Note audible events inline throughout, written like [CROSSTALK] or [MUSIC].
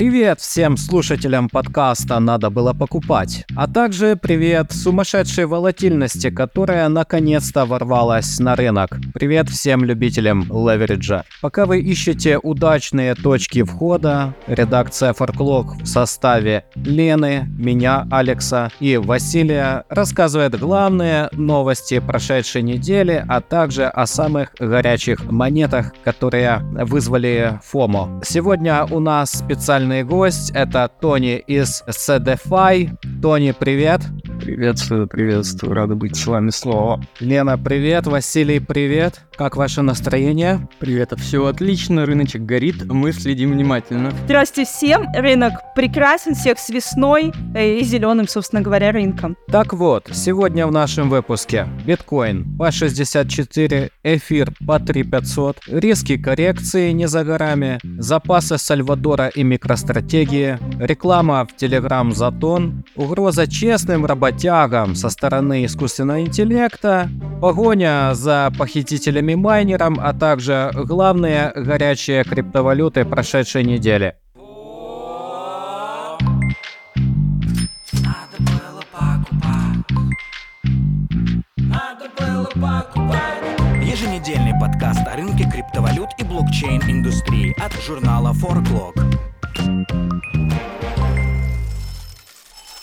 Привет всем слушателям подкаста «Надо было покупать», а также привет сумасшедшей волатильности, которая наконец-то ворвалась на рынок. Привет всем любителям левериджа. Пока вы ищете удачные точки входа, редакция Форклог в составе Лены, меня, Алекса и Василия рассказывает главные новости прошедшей недели, а также о самых горячих монетах, которые вызвали ФОМО. Сегодня у нас специально специальный гость. Это Тони из CDFI. Тони, привет. Приветствую, приветствую, рада быть с вами снова. Лена, привет, Василий, привет. Как ваше настроение? Привет, все отлично, рыночек горит, мы следим внимательно. Здравствуйте всем, рынок прекрасен, всех с весной и зеленым, собственно говоря, рынком. Так вот, сегодня в нашем выпуске биткоин по 64, эфир по 3500, риски коррекции не за горами, запасы Сальвадора и микростратегии, реклама в Telegram Затон, угроза честным работодателям работягам со стороны искусственного интеллекта, погоня за похитителями-майнером, а также главные горячие криптовалюты прошедшей недели. Еженедельный подкаст о рынке криптовалют и блокчейн-индустрии от журнала ForClock.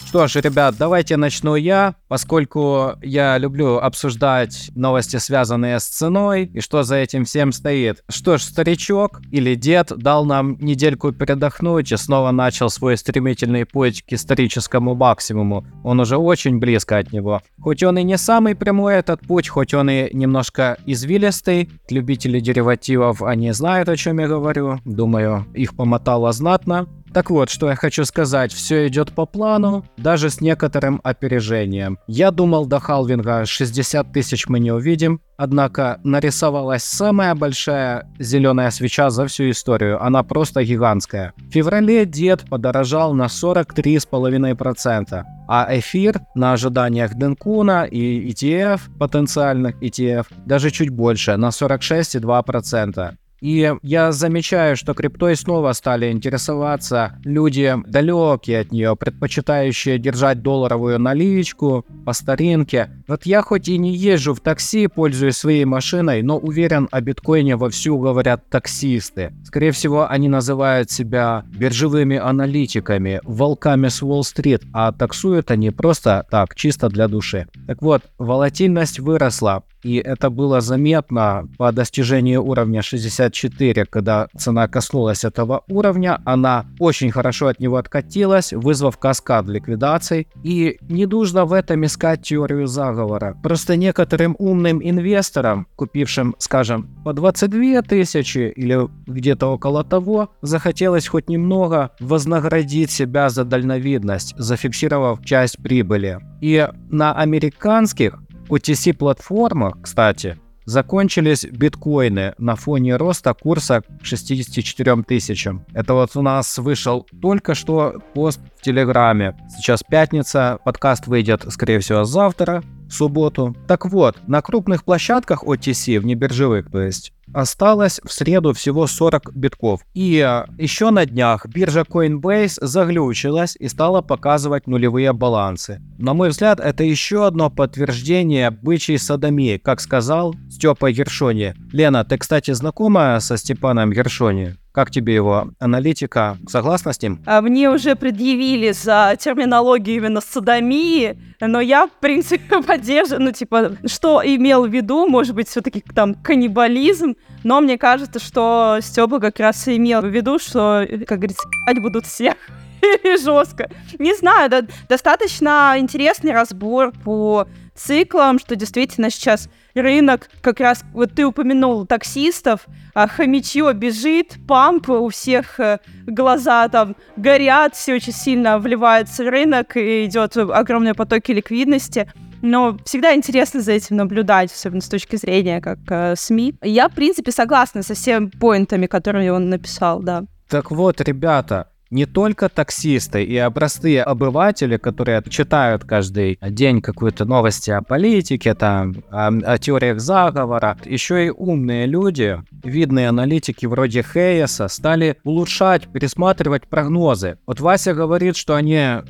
Что ж, ребят, давайте начну я, поскольку я люблю обсуждать новости, связанные с ценой и что за этим всем стоит. Что ж, старичок или дед дал нам недельку передохнуть и снова начал свой стремительный путь к историческому максимуму. Он уже очень близко от него. Хоть он и не самый прямой этот путь, хоть он и немножко извилистый, любители деривативов, они знают, о чем я говорю. Думаю, их помотало знатно. Так вот, что я хочу сказать, все идет по плану, даже с некоторым опережением. Я думал, до халвинга 60 тысяч мы не увидим, однако нарисовалась самая большая зеленая свеча за всю историю, она просто гигантская. В феврале дед подорожал на 43,5%, а эфир на ожиданиях Денкуна и ETF, потенциальных ETF, даже чуть больше, на 46,2%. И я замечаю, что криптой снова стали интересоваться люди далекие от нее, предпочитающие держать долларовую наличку по старинке. Вот я хоть и не езжу в такси, пользуюсь своей машиной, но уверен, о биткоине вовсю говорят таксисты. Скорее всего, они называют себя биржевыми аналитиками, волками с Уолл-стрит, а таксуют они просто так, чисто для души. Так вот, волатильность выросла, и это было заметно по достижению уровня 64, когда цена коснулась этого уровня, она очень хорошо от него откатилась, вызвав каскад ликвидаций. И не нужно в этом искать теорию заговора. Просто некоторым умным инвесторам, купившим, скажем, по 22 тысячи или где-то около того, захотелось хоть немного вознаградить себя за дальновидность, зафиксировав часть прибыли. И на американских OTC-платформах, кстати, закончились биткоины на фоне роста курса к 64 тысячам. Это вот у нас вышел только что пост в Телеграме. Сейчас пятница, подкаст выйдет, скорее всего, завтра, субботу. Так вот, на крупных площадках OTC, в небиржевых, то есть, осталось в среду всего 40 битков. И э, еще на днях биржа Coinbase заглючилась и стала показывать нулевые балансы. На мой взгляд, это еще одно подтверждение бычьей садомии, как сказал Степа Гершони. Лена, ты, кстати, знакома со Степаном Гершони? Как тебе его аналитика? Согласна с ним? А мне уже предъявили за терминологию именно садомии, но я, в принципе, [LAUGHS] поддерживаю, ну, типа, что имел в виду, может быть, все-таки там каннибализм, но мне кажется, что Степа как раз и имел в виду, что, как говорится, будут всех [LAUGHS] жестко. Не знаю, да, достаточно интересный разбор по циклам, что действительно сейчас рынок, как раз вот ты упомянул таксистов, а хомячье бежит, памп, у всех э, глаза там горят, все очень сильно вливается в рынок, и идет огромные потоки ликвидности. Но всегда интересно за этим наблюдать, особенно с точки зрения как э, СМИ. Я, в принципе, согласна со всеми поинтами, которые он написал, да. Так вот, ребята, не только таксисты и простые обыватели, которые читают каждый день какую-то новости о политике, там, о, о теориях заговора, еще и умные люди, видные аналитики вроде Хейеса, стали улучшать, пересматривать прогнозы. Вот Вася говорит, что они э,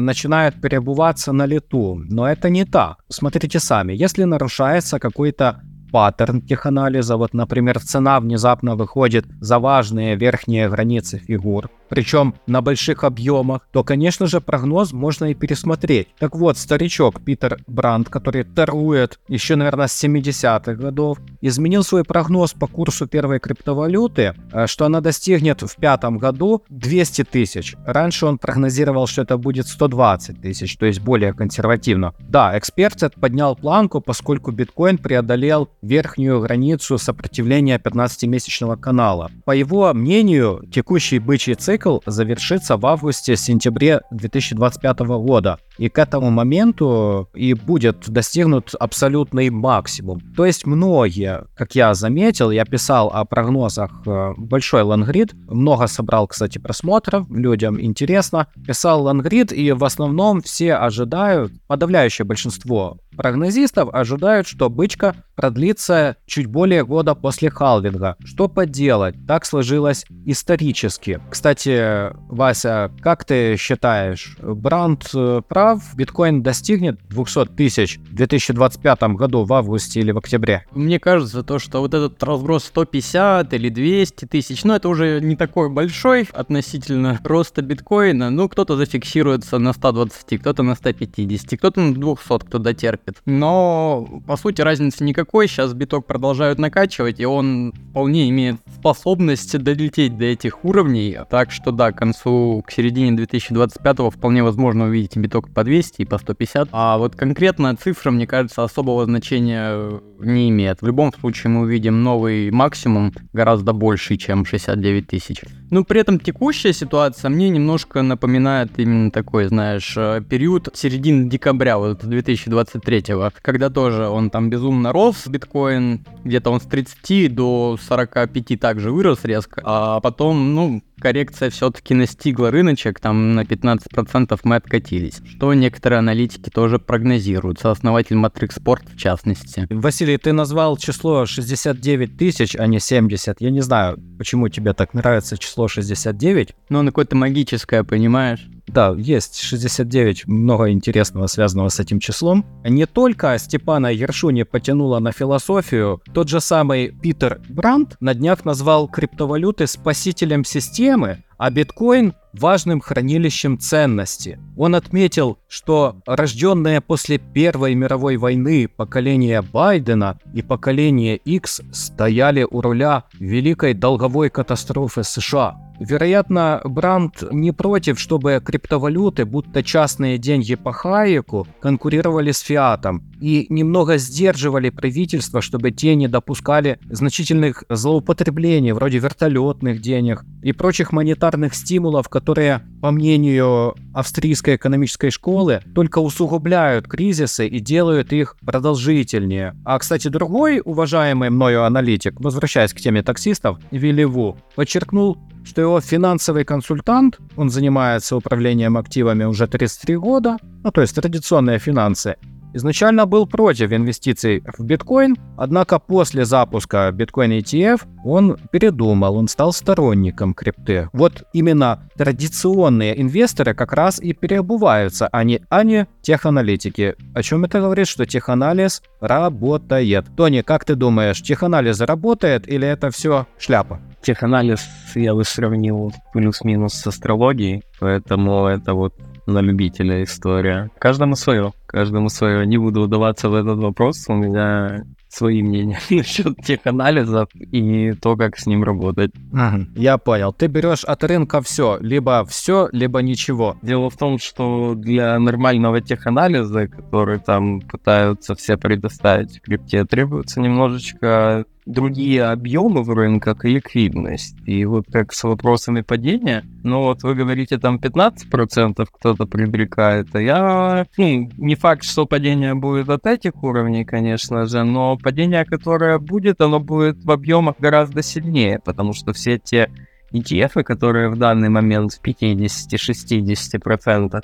начинают перебываться на лету, но это не так. Смотрите сами, если нарушается какой-то паттерн теханализа. Вот, например, цена внезапно выходит за важные верхние границы фигур причем на больших объемах, то, конечно же, прогноз можно и пересмотреть. Так вот, старичок Питер Бранд, который торгует еще, наверное, с 70-х годов, изменил свой прогноз по курсу первой криптовалюты, э, что она достигнет в пятом году 200 тысяч. Раньше он прогнозировал, что это будет 120 тысяч, то есть более консервативно. Да, эксперт поднял планку, поскольку биткоин преодолел верхнюю границу сопротивления 15-месячного канала. По его мнению, текущий бычий цикл завершится в августе-сентябре 2025 года. И к этому моменту и будет достигнут абсолютный максимум. То есть многие, как я заметил, я писал о прогнозах э, большой лангрид, много собрал, кстати, просмотров, людям интересно. Писал лангрид, и в основном все ожидают, подавляющее большинство прогнозистов ожидают, что бычка продлится чуть более года после халвинга. Что поделать? Так сложилось исторически. Кстати, Вася, как ты считаешь, Бранд э, прав? Биткоин достигнет 200 тысяч в 2025 году в августе или в октябре? Мне кажется, то, что вот этот разброс 150 или 200 тысяч, ну это уже не такой большой относительно роста биткоина. Ну, кто-то зафиксируется на 120, кто-то на 150, кто-то на 200, кто дотерпит. Но, по сути, разницы никакой сейчас биток продолжают накачивать, и он вполне имеет способность долететь до этих уровней, так что да, к концу, к середине 2025 вполне возможно увидеть биток по 200 и по 150, а вот конкретно цифра, мне кажется, особого значения не имеет. В любом случае мы увидим новый максимум гораздо больше, чем 69 тысяч. Ну, при этом текущая ситуация мне немножко напоминает именно такой, знаешь, э, период середины декабря, вот 2023, когда тоже он там безумно рос, биткоин, где-то он с 30 до 45 также вырос резко, а потом, ну, коррекция все-таки настигла рыночек, там на 15% мы откатились, что некоторые аналитики тоже прогнозируют, сооснователь Matrix Sport в частности. Василий, ты назвал число 69 тысяч, а не 70. Я не знаю, почему тебе так нравится число 69. Ну, оно какое-то магическое, понимаешь? Да, есть 69, много интересного связанного с этим числом. Не только Степана Ершуни потянула на философию, тот же самый Питер Бранд на днях назвал криптовалюты спасителем системы, а биткоин важным хранилищем ценности. Он отметил, что рожденное после Первой мировой войны поколение Байдена и поколение X стояли у руля великой долговой катастрофы США. Вероятно, Бранд не против, чтобы криптовалюты, будто частные деньги по Хайеку, конкурировали с фиатом и немного сдерживали правительство, чтобы те не допускали значительных злоупотреблений, вроде вертолетных денег и прочих монетарных стимулов, которые, по мнению австрийской экономической школы, только усугубляют кризисы и делают их продолжительнее. А, кстати, другой уважаемый мною аналитик, возвращаясь к теме таксистов, Вилливу, подчеркнул, что его финансовый консультант, он занимается управлением активами уже 33 года, ну то есть традиционные финансы, изначально был против инвестиций в биткоин, однако после запуска биткоин ETF он передумал, он стал сторонником крипты. Вот именно традиционные инвесторы как раз и переобуваются, а не, а не теханалитики. О чем это говорит, что теханализ работает. Тони, как ты думаешь, теханализ работает или это все шляпа? Теханализ я бы сравнил плюс-минус с астрологией, поэтому это вот на любителя история. Каждому свое, каждому свое. Не буду удаваться в этот вопрос, у меня свои мнения [LAUGHS] насчет тех анализов и то, как с ним работать. Ага, я понял. Ты берешь от рынка все, либо все, либо ничего. Дело в том, что для нормального теханализа, который там пытаются все предоставить в крипте, требуется немножечко другие объемы в рынках и ликвидность. И вот как с вопросами падения, ну вот вы говорите, там 15% кто-то привлекает, а я, ну, не факт, что падение будет от этих уровней, конечно же, но падение, которое будет, оно будет в объемах гораздо сильнее, потому что все те ETF, которые в данный момент в 50-60%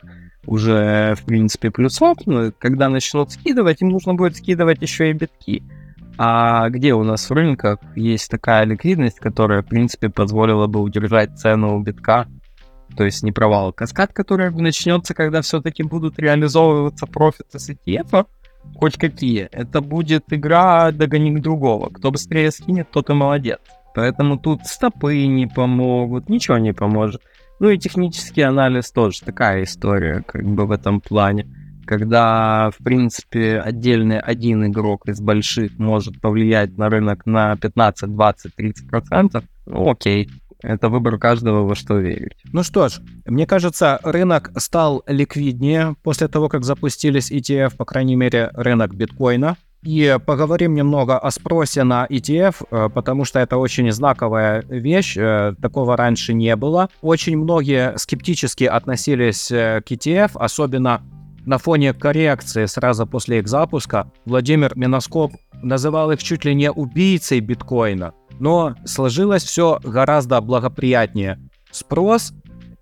уже, в принципе, плюсов, но когда начнут скидывать, им нужно будет скидывать еще и битки. А где у нас в рынках есть такая ликвидность, которая, в принципе, позволила бы удержать цену у битка, то есть не провал. Каскад, который начнется, когда все-таки будут реализовываться профиты с ETF, хоть какие, это будет игра догони другого. Кто быстрее скинет, тот и молодец. Поэтому тут стопы не помогут, ничего не поможет. Ну и технический анализ тоже такая история, как бы в этом плане. Когда, в принципе, отдельный один игрок из больших может повлиять на рынок на 15, 20, 30 процентов, ну окей, это выбор каждого, во что верить. Ну что ж, мне кажется, рынок стал ликвиднее после того, как запустились ETF, по крайней мере, рынок биткоина. И поговорим немного о спросе на ETF, э, потому что это очень знаковая вещь, э, такого раньше не было. Очень многие скептически относились э, к ETF, особенно на фоне коррекции сразу после их запуска. Владимир Миноскоп называл их чуть ли не убийцей биткоина. Но сложилось все гораздо благоприятнее. Спрос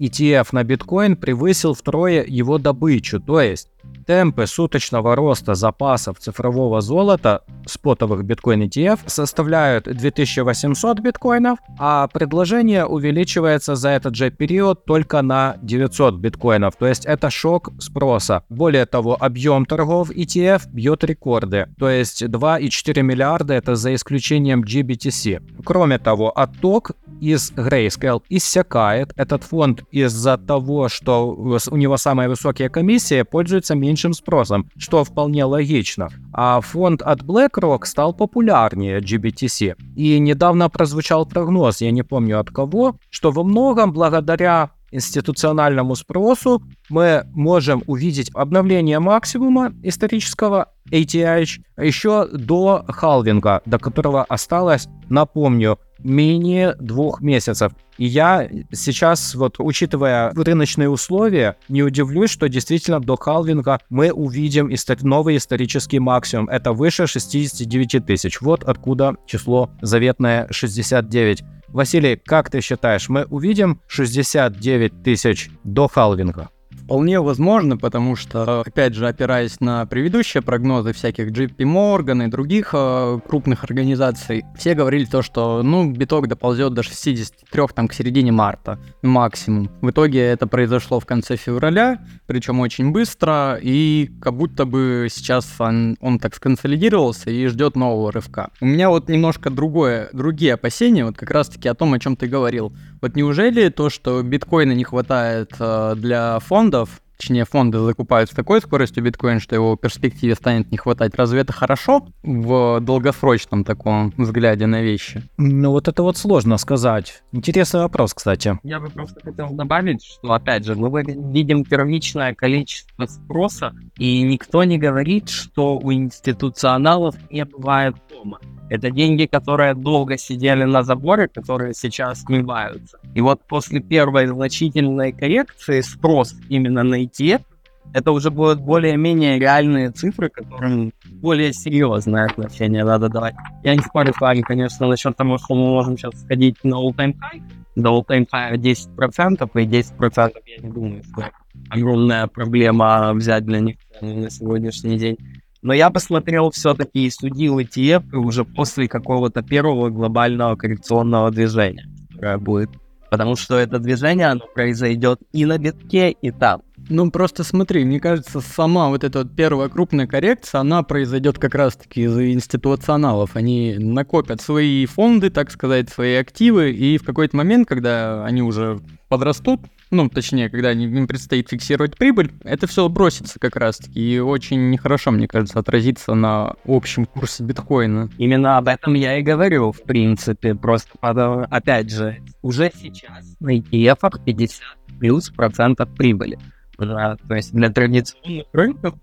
ETF на биткоин превысил втрое его добычу, то есть темпы суточного роста запасов цифрового золота спотовых биткоин ETF составляют 2800 биткоинов, а предложение увеличивается за этот же период только на 900 биткоинов, то есть это шок спроса. Более того, объем торгов ETF бьет рекорды, то есть 2,4 миллиарда это за исключением GBTC. Кроме того, отток из Grayscale иссякает. Этот фонд из-за того, что у него самая высокая комиссия, пользуется меньшим спросом, что вполне логично. А фонд от BlackRock стал популярнее GBTC. И недавно прозвучал прогноз, я не помню от кого, что во многом благодаря институциональному спросу мы можем увидеть обновление максимума исторического ATH еще до халвинга, до которого осталось, напомню, менее двух месяцев. И я сейчас, вот учитывая рыночные условия, не удивлюсь, что действительно до халвинга мы увидим истор- новый исторический максимум. Это выше 69 тысяч. Вот откуда число заветное 69. Василий, как ты считаешь, мы увидим 69 тысяч до халвинга? Вполне возможно, потому что, опять же, опираясь на предыдущие прогнозы всяких JP Morgan и других э, крупных организаций, все говорили то, что, ну, биток доползет до 63 там к середине марта максимум. В итоге это произошло в конце февраля, причем очень быстро, и как будто бы сейчас он, он так сконсолидировался и ждет нового рывка. У меня вот немножко другое, другие опасения, вот как раз-таки о том, о чем ты говорил. Вот неужели то, что биткоина не хватает э, для фондов, точнее фонды закупают с такой скоростью биткоин, что его в перспективе станет не хватать. Разве это хорошо в долгосрочном таком взгляде на вещи? Ну вот это вот сложно сказать. Интересный вопрос, кстати. Я бы просто хотел добавить, что, опять же, мы видим первичное количество спроса, и никто не говорит, что у институционалов не бывает дома. Это деньги, которые долго сидели на заборе, которые сейчас смываются. И вот после первой значительной коррекции спрос именно на ETF, это уже будут более-менее реальные цифры, которым более серьезное отношение надо давать. Я не спорю с вами, конечно, насчет того, что мы можем сейчас сходить на all-time high, до all-time high 10%, и 10% я не думаю, что огромная проблема взять для них на сегодняшний день. Но я посмотрел все-таки и судил ETF уже после какого-то первого глобального коррекционного движения, которое будет. Потому что это движение, оно произойдет и на битке, и там. Ну, просто смотри, мне кажется, сама вот эта вот первая крупная коррекция, она произойдет как раз-таки из-за институционалов. Они накопят свои фонды, так сказать, свои активы, и в какой-то момент, когда они уже подрастут, ну, точнее, когда им предстоит фиксировать прибыль, это все бросится как раз-таки, и очень нехорошо, мне кажется, отразится на общем курсе биткоина. Именно об этом я и говорю, в принципе, просто, опять же, уже сейчас на ETF 50 плюс процентов прибыли. Да, то есть для традиционных рынков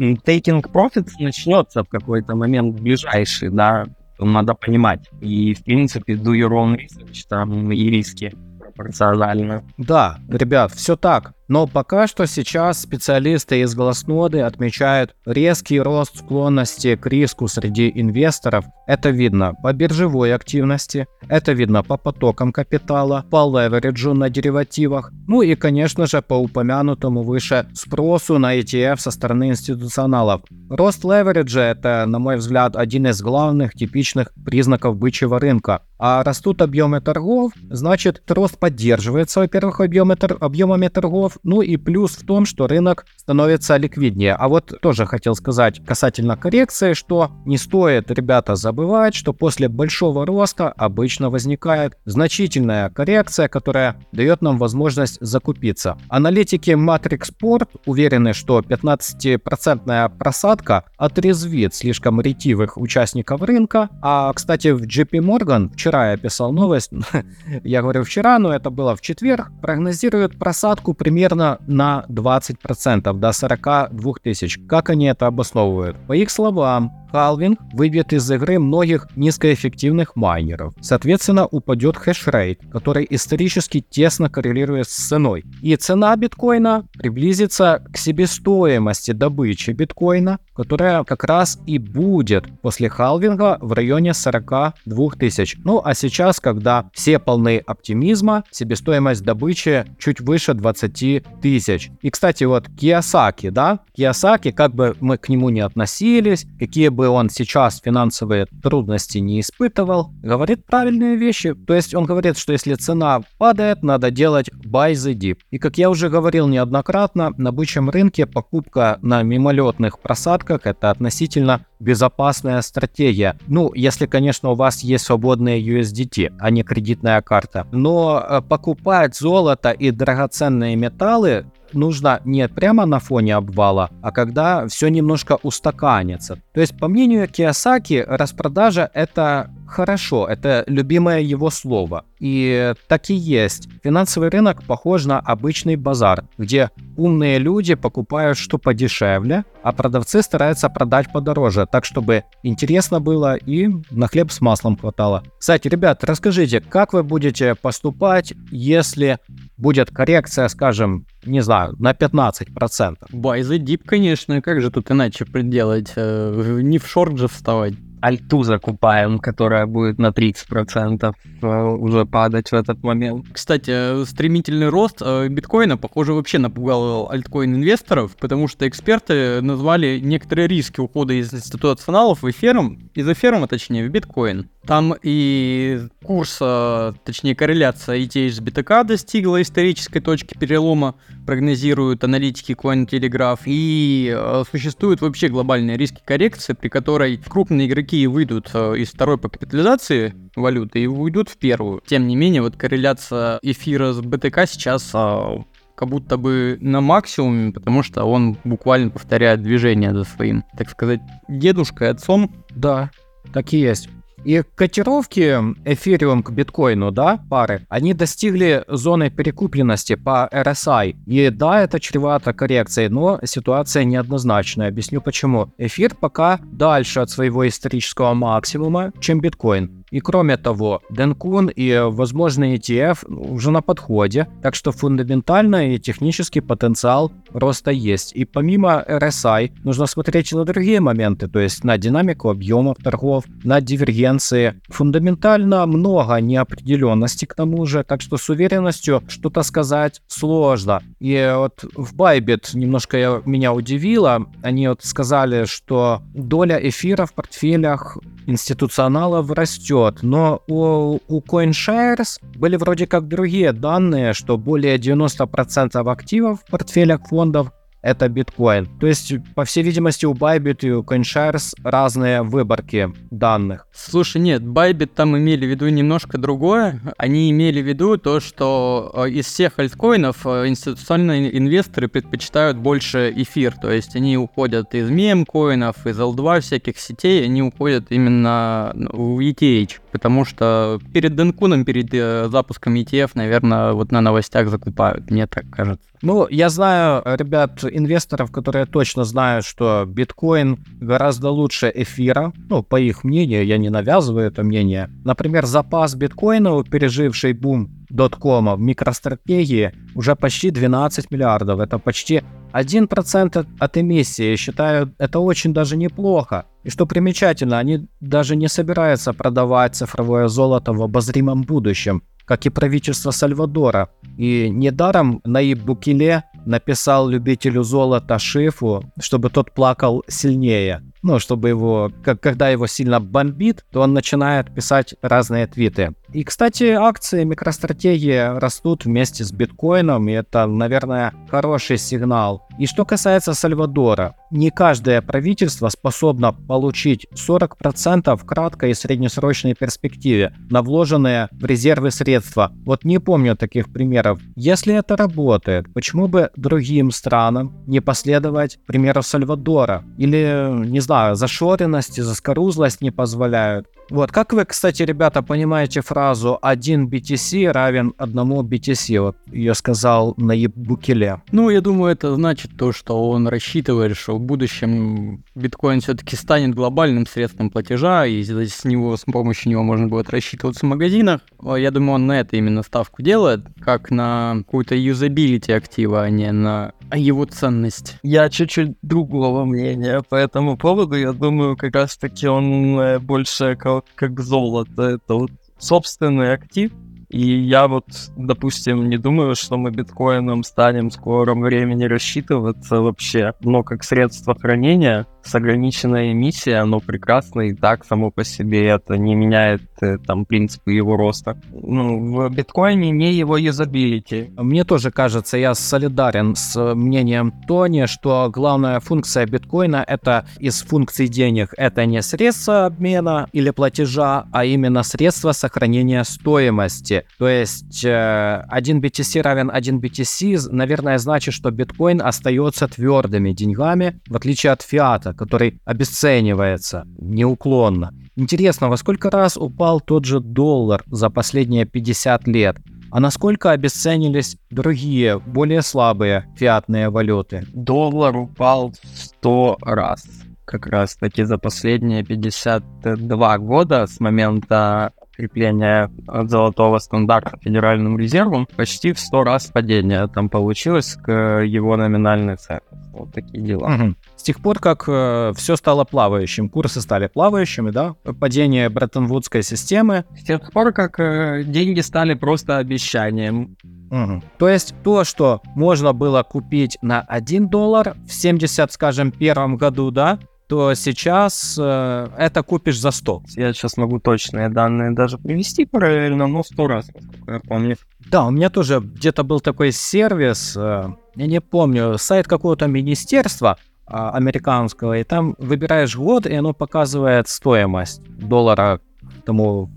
taking profits начнется в какой-то момент ближайший, да, надо понимать. И, в принципе, do your own research, там и риски пропорционально. Да, ребят, все так. Но пока что сейчас специалисты из Глазноды отмечают резкий рост склонности к риску среди инвесторов. Это видно по биржевой активности, это видно по потокам капитала, по левериджу на деривативах, ну и, конечно же, по упомянутому выше спросу на ETF со стороны институционалов. Рост левериджа – это, на мой взгляд, один из главных типичных признаков бычьего рынка. А растут объемы торгов, значит, рост поддерживается, во-первых, объемами торгов, ну и плюс в том, что рынок становится ликвиднее. А вот тоже хотел сказать касательно коррекции, что не стоит, ребята, забывать, что после большого роста обычно возникает значительная коррекция, которая дает нам возможность закупиться. Аналитики Matrix Sport уверены, что 15% просадка отрезвит слишком ретивых участников рынка. А, кстати, в JP Morgan вчера я писал новость, [LAUGHS] я говорю вчера, но это было в четверг, прогнозируют просадку примерно на 20%, до 42 тысяч. Как они это обосновывают? По их словам, халвинг выбьет из игры многих низкоэффективных майнеров. Соответственно, упадет хешрейт, который исторически тесно коррелирует с ценой. И цена биткоина приблизится к себестоимости добычи биткоина, которая как раз и будет после халвинга в районе 42 тысяч. Ну а сейчас, когда все полны оптимизма, себестоимость добычи чуть выше 20 тысяч. И, кстати, вот Киосаки, да, Киосаки, как бы мы к нему не относились, какие бы он сейчас финансовые трудности не испытывал, говорит правильные вещи. То есть он говорит, что если цена падает, надо делать buy the dip. И как я уже говорил неоднократно, на бычьем рынке покупка на мимолетных просадках это относительно безопасная стратегия. Ну, если, конечно, у вас есть свободные USDT, а не кредитная карта. Но э, покупать золото и драгоценные металлы нужно не прямо на фоне обвала, а когда все немножко устаканится. То есть, по мнению Киосаки, распродажа это хорошо, это любимое его слово. И так и есть. Финансовый рынок похож на обычный базар, где умные люди покупают что подешевле, а продавцы стараются продать подороже, так чтобы интересно было и на хлеб с маслом хватало. Кстати, ребят, расскажите, как вы будете поступать, если будет коррекция, скажем, не знаю, на 15%? Buy the dip, конечно, как же тут иначе приделать? Э, не в шорт же вставать альту закупаем, которая будет на 30% э, уже падать в этот момент. Кстати, стремительный рост э, биткоина, похоже, вообще напугал альткоин-инвесторов, потому что эксперты назвали некоторые риски ухода из институционалов в эфиром, из эфирума, точнее, в биткоин. Там и курс, э, точнее, корреляция ETH с BTK достигла исторической точки перелома, прогнозируют аналитики Cointelegraph, и существуют вообще глобальные риски коррекции, при которой крупные игроки какие выйдут э, из второй по капитализации валюты и уйдут в первую. Тем не менее, вот корреляция эфира с БТК сейчас а, как будто бы на максимуме, потому что он буквально повторяет движение за своим, так сказать, дедушкой, отцом. Да, так и есть. И котировки эфириум к биткоину, да, пары, они достигли зоны перекупленности по RSI. И да, это чревато коррекцией, но ситуация неоднозначная. Объясню почему. Эфир пока дальше от своего исторического максимума, чем биткоин. И кроме того, Денкун и возможный ETF уже на подходе, так что фундаментально и технический потенциал роста есть. И помимо RSI нужно смотреть на другие моменты, то есть на динамику объемов торгов, на дивергенции. Фундаментально много неопределенности к тому же, так что с уверенностью что-то сказать сложно. И вот в Bybit немножко меня удивило, они вот сказали, что доля эфира в портфелях институционалов растет, но у, у CoinShares были вроде как другие данные, что более 90% активов в портфелях фондов это биткоин. То есть, по всей видимости, у Bybit и у CoinShares разные выборки данных. Слушай, нет, Bybit там имели в виду немножко другое. Они имели в виду то, что э, из всех альткоинов э, институциональные инвесторы предпочитают больше эфир. То есть они уходят из мемкоинов, из L2 всяких сетей, они уходят именно в ETH. Потому что перед Денкуном, перед э, запуском ETF, наверное, вот на новостях закупают, мне так кажется. Ну, я знаю ребят, инвесторов, которые точно знают, что биткоин гораздо лучше эфира. Ну, по их мнению, я не навязываю это мнение. Например, запас биткоина, переживший бум доткома в микростратегии, уже почти 12 миллиардов. Это почти 1% от эмиссии. Считаю, это очень даже неплохо. И что примечательно, они даже не собираются продавать цифровое золото в обозримом будущем как и правительство Сальвадора. И недаром Наиб Букеле написал любителю золота Шифу, чтобы тот плакал сильнее. Ну, чтобы его, как, когда его сильно бомбит, то он начинает писать разные твиты. И, кстати, акции микростратегии растут вместе с биткоином, и это, наверное, хороший сигнал. И что касается Сальвадора, не каждое правительство способно получить 40% в краткой и среднесрочной перспективе на вложенные в резервы средства. Вот не помню таких примеров. Если это работает, почему бы другим странам не последовать примеру Сальвадора? Или, не знаю, зашоренность и заскорузлость не позволяют? Вот, как вы, кстати, ребята, понимаете фразу «один BTC равен одному BTC»? Вот ее сказал Наиб Букеле. Ну, я думаю, это значит то, что он рассчитывает, что в будущем биткоин все-таки станет глобальным средством платежа, и с него, с помощью него можно будет рассчитываться в магазинах. Я думаю, он на это именно ставку делает, как на какую-то юзабилити актива, а не на его ценность. Я чуть-чуть другого мнения по этому поводу. Я думаю, как раз-таки он э, больше как, как золото. Это вот собственный актив, и я вот, допустим, не думаю, что мы биткоином станем в скором времени рассчитываться вообще, но как средство хранения с ограниченной эмиссией, оно прекрасно и так само по себе, это не меняет э, там принципы его роста. Ну, в биткоине не его юзабилити. Мне тоже кажется, я солидарен с мнением Тони, что главная функция биткоина это из функций денег, это не средство обмена или платежа, а именно средство сохранения стоимости. То есть э, 1 BTC равен 1 BTC, наверное, значит, что биткоин остается твердыми деньгами, в отличие от фиата, который обесценивается неуклонно. Интересно, во сколько раз упал тот же доллар за последние 50 лет? А насколько обесценились другие, более слабые фиатные валюты? Доллар упал в 100 раз как раз таки за последние 52 года с момента крепления от золотого стандарта Федеральным резервом почти в 100 раз падение там получилось к его номинальной цене. Вот такие дела. Угу. С тех пор, как э, все стало плавающим, курсы стали плавающими, да, падение Бреттон-Вудской системы. С тех пор, как э, деньги стали просто обещанием. Угу. То есть то, что можно было купить на 1 доллар в 70, скажем, первом году, да, то сейчас э, это купишь за 100. Я сейчас могу точные данные даже привести параллельно, но 100 раз, насколько я помню. Да, у меня тоже где-то был такой сервис, э, я не помню, сайт какого-то министерства американского, и там выбираешь год, и оно показывает стоимость доллара тому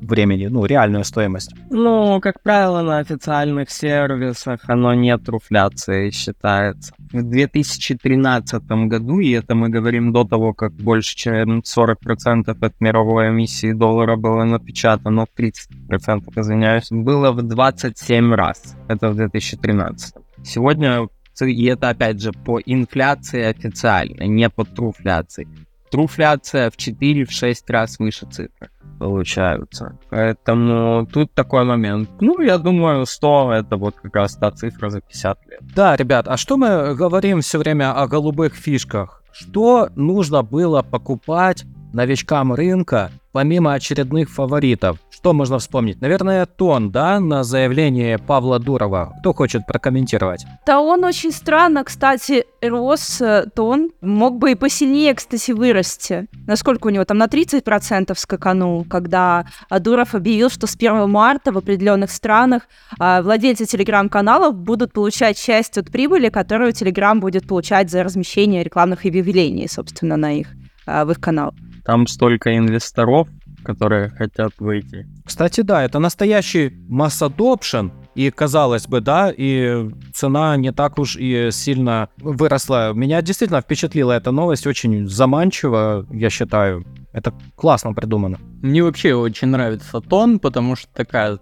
времени, ну, реальную стоимость. Ну, как правило, на официальных сервисах оно не труфляцией считается. В 2013 году, и это мы говорим до того, как больше чем 40% от мировой эмиссии доллара было напечатано, 30%, извиняюсь, было в 27 раз. Это в 2013. Сегодня, и это опять же по инфляции официально, не по труфляции. Труфляция в 4-6 раз выше цифры получаются. Поэтому тут такой момент. Ну, я думаю, 100 это вот как раз та цифра за 50 лет. Да, ребят, а что мы говорим все время о голубых фишках? Что нужно было покупать новичкам рынка, помимо очередных фаворитов? Что можно вспомнить? Наверное, тон, да, на заявление Павла Дурова. Кто хочет прокомментировать? Да он очень странно, кстати, рос, э, тон. Мог бы и посильнее, кстати, вырасти. Насколько у него там на 30% скаканул, когда Дуров объявил, что с 1 марта в определенных странах а, владельцы телеграм-каналов будут получать часть от прибыли, которую Телеграм будет получать за размещение рекламных объявлений, собственно, на их, в их канал. Там столько инвесторов, которые хотят выйти. Кстати, да, это настоящий масс adoption, и казалось бы, да, и цена не так уж и сильно выросла. Меня действительно впечатлила эта новость, очень заманчиво, я считаю. Это классно придумано. Мне вообще очень нравится тон, потому что такая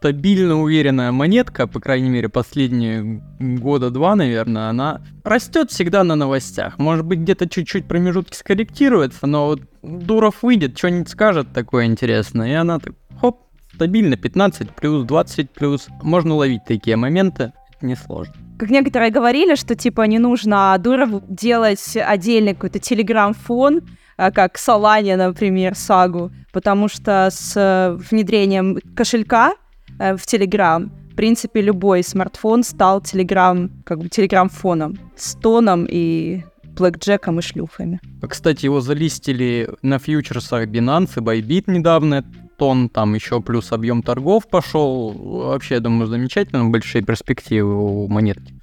стабильно уверенная монетка, по крайней мере, последние года два, наверное, она растет всегда на новостях. Может быть, где-то чуть-чуть промежутки скорректируется, но вот Дуров выйдет, что-нибудь скажет такое интересное, и она так, хоп, стабильно 15 плюс, 20 плюс. Можно ловить такие моменты, это несложно. Как некоторые говорили, что типа не нужно Дурову делать отдельный какой-то телеграм-фон, а, как Solana, например, сагу, потому что с э, внедрением кошелька э, в Telegram, в принципе, любой смартфон стал Telegram, как бы Telegram-фоном с тоном и блэкджеком и шлюфами. Кстати, его залистили на фьючерсах Binance и Bybit недавно. Тон, там еще плюс объем торгов пошел. Вообще, я думаю, замечательно, большие перспективы у монетки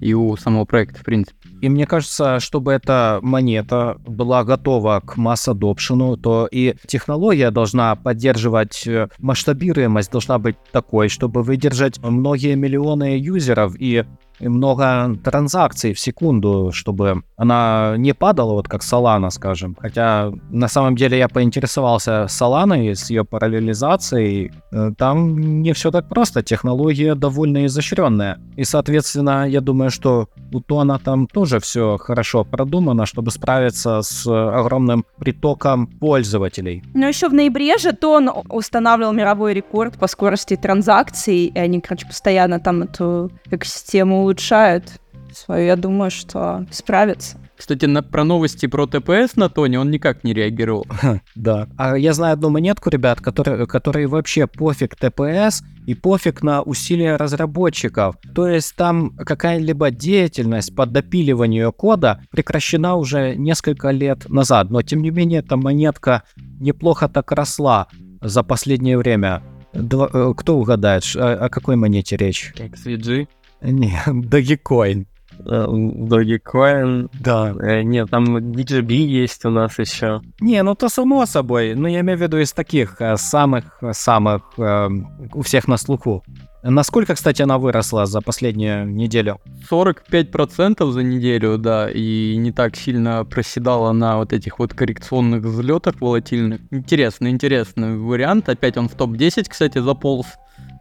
и у самого проекта, в принципе. И мне кажется, чтобы эта монета была готова к масс-адопшену, то и технология должна поддерживать э, масштабируемость, должна быть такой, чтобы выдержать многие миллионы юзеров и много транзакций в секунду, чтобы она не падала, вот как Solana, скажем. Хотя на самом деле я поинтересовался Solana с ее параллелизацией. Э, там не все так просто, технология довольно изощренная. И, соответственно, я думаю, что у Тона там тоже все хорошо продумано, чтобы справиться с огромным притоком пользователей. Но еще в ноябре же Тон устанавливал мировой рекорд по скорости транзакций, и они, короче, постоянно там эту экосистему улучшают свою. Я думаю, что справятся. Кстати, на, про новости про ТПС на Тоне он никак не реагировал. [LAUGHS] Да. А я знаю одну монетку, ребят, которые, которые вообще пофиг ТПС и пофиг на усилия разработчиков. То есть там какая-либо деятельность по допиливанию кода прекращена уже несколько лет назад. Но тем не менее, эта монетка неплохо так росла за последнее время. Два, э, кто угадает, о, о какой монете речь? XVG. Не, Dogecoin. Dogecoin. Да. Э, Нет, там DJB есть у нас еще. Не, ну то само собой. Но я имею в виду из таких э, самых-самых э, у всех на слуху. Насколько, кстати, она выросла за последнюю неделю? 45% за неделю, да, и не так сильно проседала на вот этих вот коррекционных взлетах волатильных. Интересный, интересный вариант. Опять он в топ-10, кстати, заполз.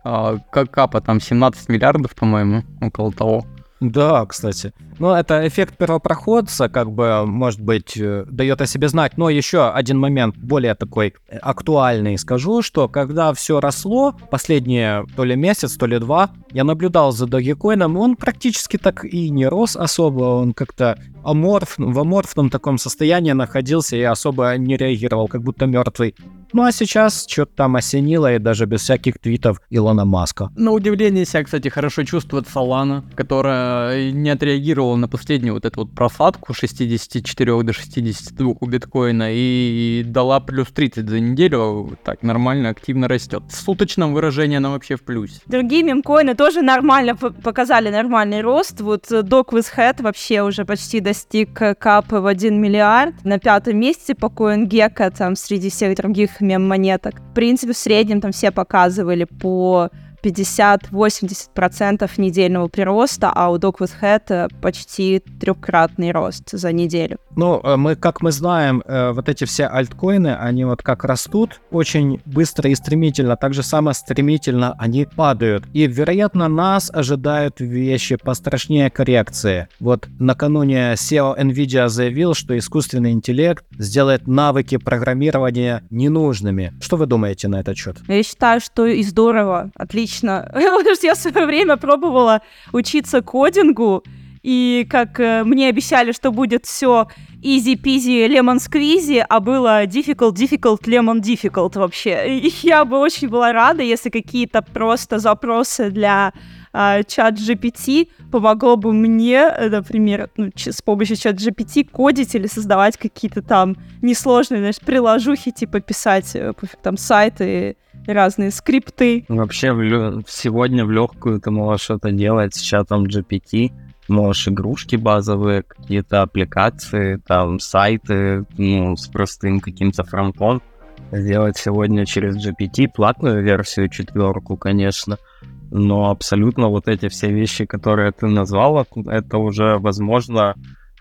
Как капа там 17 миллиардов, по-моему, около того. Да, кстати. Ну, это эффект первопроходца, как бы, может быть, э, дает о себе знать. Но еще один момент, более такой э, актуальный, скажу, что когда все росло, последние то ли месяц, то ли два, я наблюдал за Dogecoin, он практически так и не рос особо, он как-то аморф, в аморфном таком состоянии находился и особо не реагировал, как будто мертвый. Ну а сейчас что-то там осенило, и даже без всяких твитов Илона Маска. На удивление себя, кстати, хорошо чувствует Solana, которая не отреагировала на последнюю вот эту вот просадку 64 до 62 у биткоина и дала плюс 30 за неделю. Так, нормально, активно растет. В суточном выражении она вообще в плюсе. Другие мемкоины тоже нормально показали нормальный рост. Вот э, with Head вообще уже почти достиг э, капы в 1 миллиард. На пятом месте по CoinGecko, там, среди всех других мем-монеток. В принципе, в среднем там все показывали по 50-80% недельного прироста, а у Dog with Head э, почти трехкратный рост за неделю. Ну, э, мы, как мы знаем, э, вот эти все альткоины, они вот как растут очень быстро и стремительно, так же само стремительно они падают. И, вероятно, нас ожидают вещи пострашнее коррекции. Вот накануне SEO NVIDIA заявил, что искусственный интеллект сделает навыки программирования ненужными. Что вы думаете на этот счет? Я считаю, что и здорово, отлично. [LAUGHS] Что я в свое время пробовала учиться кодингу, и как э, мне обещали, что будет все easy-peasy lemon squeezy, а было difficult, difficult, lemon difficult вообще. И я бы очень была рада, если какие-то просто запросы для а, чат GPT помогло бы мне, э, например, ну, с помощью чат GPT кодить или создавать какие-то там несложные, знаешь, приложухи, типа писать э, там сайты, разные скрипты. Вообще, в сегодня в легкую ты можешь что-то делать с чатом GPT. Можешь игрушки базовые, какие-то аппликации, там, сайты, ну, с простым каким-то фронтом сделать сегодня через GPT, платную версию, четверку, конечно. Но абсолютно вот эти все вещи, которые ты назвала, это уже возможно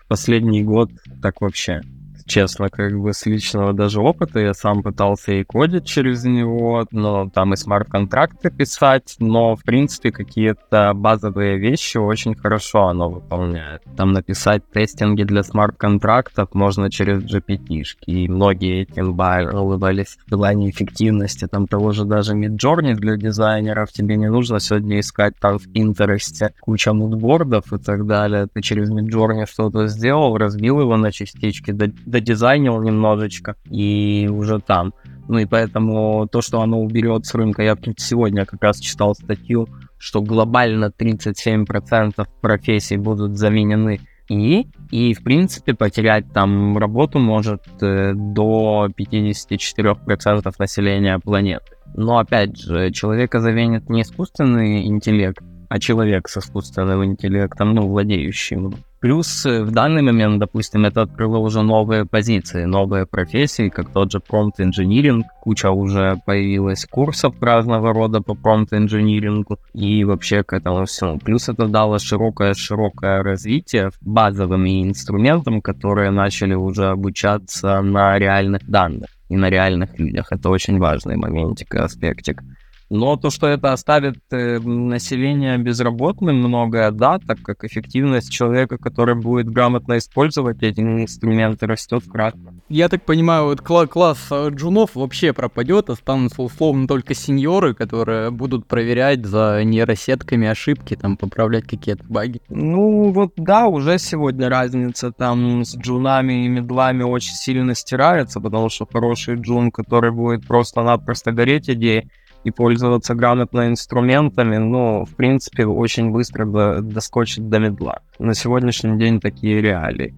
последний год так вообще. Честно, как бы с личного даже опыта. Я сам пытался и кодить через него, но там и смарт-контракты писать, но, в принципе, какие-то базовые вещи очень хорошо оно выполняет. Там написать тестинги для смарт-контрактов можно через GPT-шки, и многие этим улыбались в плане эффективности. Там того же даже Midjourney для дизайнеров тебе не нужно сегодня искать там в Pinterest куча мудбордов и так далее. Ты через Midjourney что-то сделал, разбил его на частички, додизайнил немножечко, и уже там. Ну и поэтому то, что оно уберет с рынка, я сегодня как раз читал статью, что глобально 37% профессий будут заменены и, и в принципе потерять там работу может э, до 54% населения планеты. Но опять же, человека заменит не искусственный интеллект, а человек с искусственным интеллектом, ну, владеющим. Плюс э, в данный момент, допустим, это открыло уже новые позиции, новые профессии, как тот же промпт инжиниринг, куча уже появилась курсов разного рода по промпт инжинирингу и вообще к этому всему. Плюс это дало широкое-широкое развитие базовым инструментам, которые начали уже обучаться на реальных данных и на реальных людях. Это очень важный моментик и аспектик. Но то, что это оставит э, население безработным, многое да, так как эффективность человека, который будет грамотно использовать эти инструменты, растет кратно. Я так понимаю, вот кла- класс э, джунов вообще пропадет, останутся условно только сеньоры, которые будут проверять за нейросетками ошибки, там поправлять какие-то баги. Ну вот да, уже сегодня разница там с джунами и медлами очень сильно стирается, потому что хороший джун, который будет просто-напросто гореть идеей, и пользоваться грамотно инструментами, ну, в принципе, очень быстро до, доскочит до медла. На сегодняшний день такие реалии.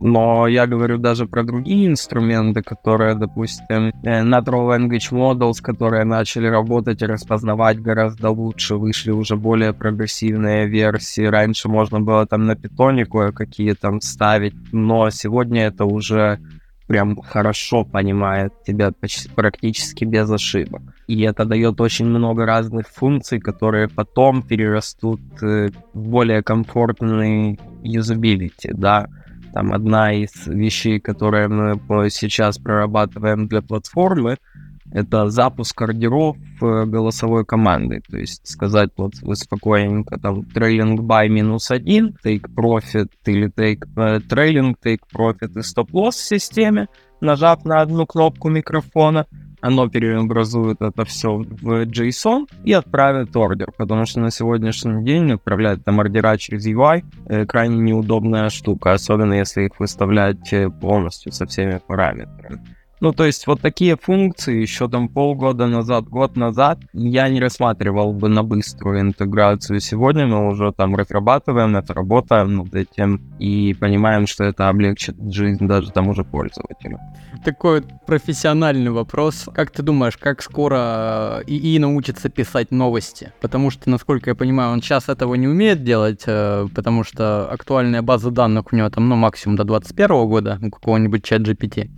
Но я говорю даже про другие инструменты, которые, допустим, э, Natural Language Models, которые начали работать и распознавать гораздо лучше, вышли уже более прогрессивные версии. Раньше можно было там на питоне кое-какие там ставить, но сегодня это уже прям хорошо понимает тебя почти, практически без ошибок. И это дает очень много разных функций, которые потом перерастут э, в более комфортный юзабилити, да. Там одна из вещей, которые мы сейчас прорабатываем для платформы, это запуск ордеров э, голосовой команды. То есть сказать вот вы спокойненько там трейлинг by минус один, take profit или э, трейлинг, take profit и стоп-лосс в системе, нажав на одну кнопку микрофона, оно переобразует это все в JSON и отправит ордер, потому что на сегодняшний день отправлять там ордера через UI э, крайне неудобная штука, особенно если их выставлять э, полностью со всеми параметрами. Ну, то есть вот такие функции еще там полгода назад, год назад я не рассматривал бы на быструю интеграцию. Сегодня мы уже там разрабатываем это, работаем над этим и понимаем, что это облегчит жизнь даже тому же пользователю. Такой профессиональный вопрос. Как ты думаешь, как скоро ИИ научится писать новости? Потому что, насколько я понимаю, он сейчас этого не умеет делать, э, потому что актуальная база данных у него там, ну, максимум до 2021 года, у какого-нибудь чат GPT